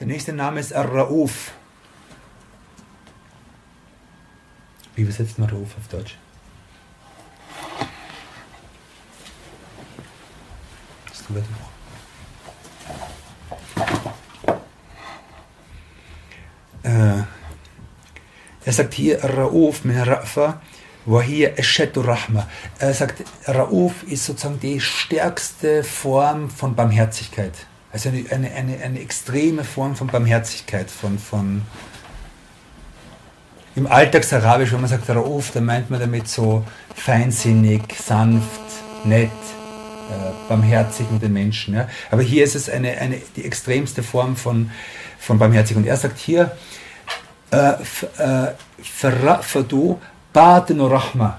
Der nächste Name ist Ar-Rauf. Wie übersetzt man Rauf auf Deutsch? Das zweite Buch. Äh, er sagt hier Rauf min Rafa wa hier Eshetu Rahma. Er sagt, Rauf ist sozusagen die stärkste Form von Barmherzigkeit. Also eine, eine, eine, eine extreme Form von Barmherzigkeit, von, von im Alltagsarabisch, wenn man sagt Rauf, dann meint man damit so feinsinnig, sanft, nett, barmherzig mit den Menschen. Ja. Aber hier ist es eine, eine, die extremste Form von, von Barmherzigkeit. Und er sagt hier, äh, Farafadu äh.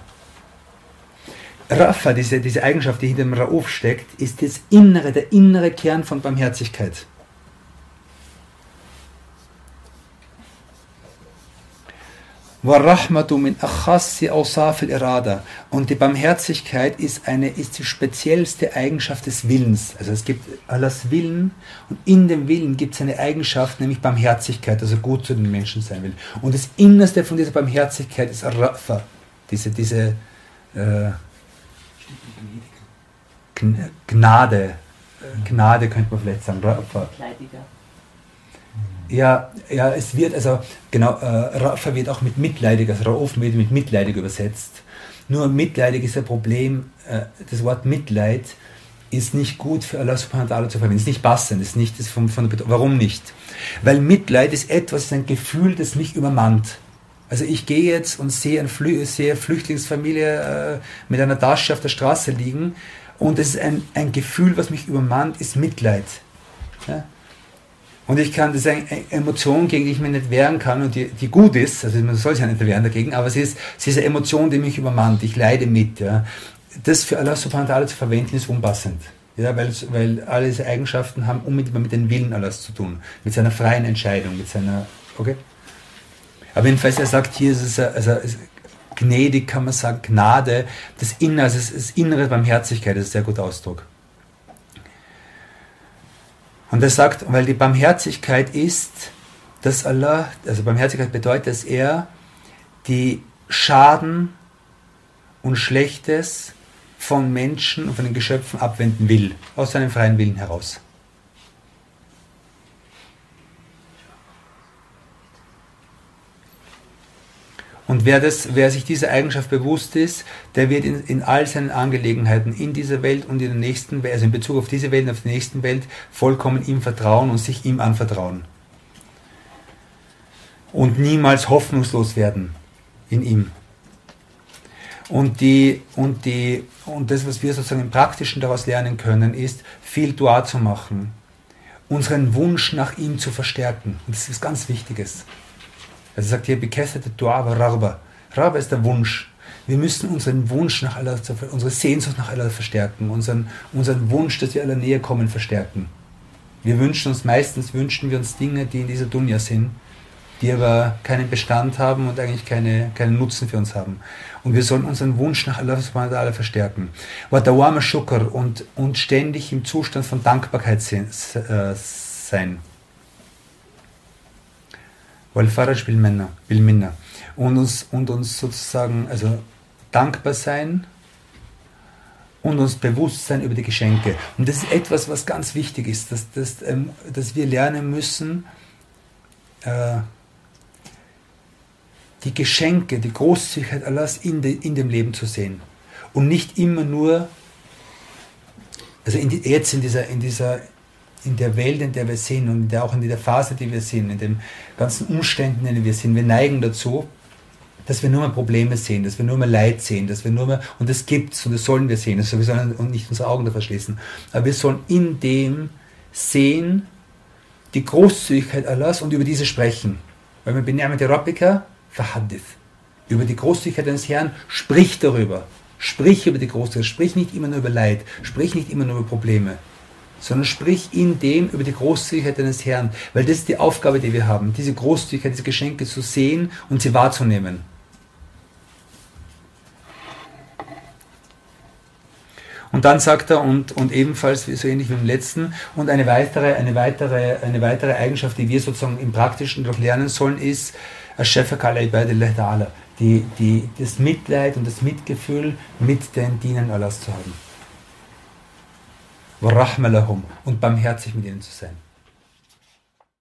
Rafa, diese, diese Eigenschaft, die hinter dem Rauf steckt, ist das innere, der innere Kern von Barmherzigkeit. Und die Barmherzigkeit ist, eine, ist die speziellste Eigenschaft des Willens. Also es gibt Allahs Willen und in dem Willen gibt es eine Eigenschaft, nämlich Barmherzigkeit, also gut zu den Menschen sein will. Und das Innerste von dieser Barmherzigkeit ist Rafa, diese, diese äh, Gnade. Gnade könnte man vielleicht sagen. Rafa. Ja, ja, es wird, also genau, äh, Rafa wird auch mit mitleidig, also Rauf wird mit mitleidig übersetzt. Nur mitleidig ist ein Problem, äh, das Wort Mitleid ist nicht gut für Allah subhanahu wa ta'ala zu verwenden, ist nicht passend, ist nicht das von, von Warum nicht? Weil Mitleid ist etwas, ist ein Gefühl, das mich übermannt. Also ich gehe jetzt und sehe, ein Flü sehe eine Flüchtlingsfamilie äh, mit einer Tasche auf der Straße liegen und es ist ein, ein Gefühl, was mich übermannt, ist Mitleid. Ja? Und ich kann, das ist eine Emotion, gegen die ich mich nicht wehren kann und die, die gut ist, also man soll sich ja nicht wehren dagegen, aber sie ist, sie ist eine Emotion, die mich übermannt, ich leide mit. Ja. Das für Allah subhanahu wa ta'ala zu verwenden, ist unpassend. Ja, weil, weil alle diese Eigenschaften haben unmittelbar mit dem Willen Allahs zu tun, mit seiner freien Entscheidung, mit seiner, okay? Aber jedenfalls, er sagt hier, es ist, also, gnädig kann man sagen, Gnade, das Innere, also das innere Barmherzigkeit, das ist ein sehr guter Ausdruck. Und er sagt, weil die Barmherzigkeit ist, dass Allah, also Barmherzigkeit bedeutet, dass er die Schaden und Schlechtes von Menschen und von den Geschöpfen abwenden will, aus seinem freien Willen heraus. Und wer, das, wer sich dieser Eigenschaft bewusst ist, der wird in, in all seinen Angelegenheiten in dieser Welt und in der nächsten Welt, also in Bezug auf diese Welt und auf die nächsten Welt, vollkommen ihm vertrauen und sich ihm anvertrauen. Und niemals hoffnungslos werden in ihm. Und, die, und, die, und das, was wir sozusagen im Praktischen daraus lernen können, ist, viel Dua zu machen, unseren Wunsch nach ihm zu verstärken. Und das ist was ganz Wichtiges. Also sagt hier, bekessete Dua aber Rarba. Rarba ist der Wunsch. Wir müssen unseren Wunsch nach Allah, unsere Sehnsucht nach Allah verstärken, unseren, unseren Wunsch, dass wir aller Nähe kommen, verstärken. Wir wünschen uns meistens, wünschen wir uns Dinge, die in dieser Dunja sind, die aber keinen Bestand haben und eigentlich keine, keinen Nutzen für uns haben. Und wir sollen unseren Wunsch nach Allah verstärken. Und, und ständig im Zustand von Dankbarkeit äh, sein. Wal-Faraj bil-Minna. Und uns, und uns sozusagen also dankbar sein und uns bewusst sein über die Geschenke. Und das ist etwas, was ganz wichtig ist, dass, dass, ähm, dass wir lernen müssen, äh, die Geschenke, die Großzügigkeit Allahs in, de, in dem Leben zu sehen. Und nicht immer nur, also in die, jetzt in dieser, in dieser in der Welt, in der wir sind und in der, auch in der Phase, die wir sind, in den ganzen Umständen, in denen wir sind, wir neigen dazu, dass wir nur mal Probleme sehen, dass wir nur mal Leid sehen, dass wir nur mal, und das gibt's und das sollen wir sehen, also wir sollen nicht unsere Augen da verschließen, aber wir sollen in dem sehen, die Großzügigkeit Allahs und über diese sprechen. Weil wir benehmen die Rabbika, verhadith. Über die Großzügigkeit eines Herrn, sprich darüber. Sprich über die Großzügigkeit, sprich nicht immer nur über Leid, sprich nicht immer nur über Probleme sondern sprich in dem über die Großzügigkeit deines Herrn, weil das ist die Aufgabe, die wir haben, diese Großzügigkeit, diese Geschenke zu sehen und sie wahrzunehmen. Und dann sagt er, und, und ebenfalls so ähnlich wie im letzten, und eine weitere, eine, weitere, eine weitere Eigenschaft, die wir sozusagen im Praktischen doch lernen sollen, ist, die, die, das Mitleid und das Mitgefühl mit den Dienern Allahs zu haben. Und barmherzig mit ihnen zu sein.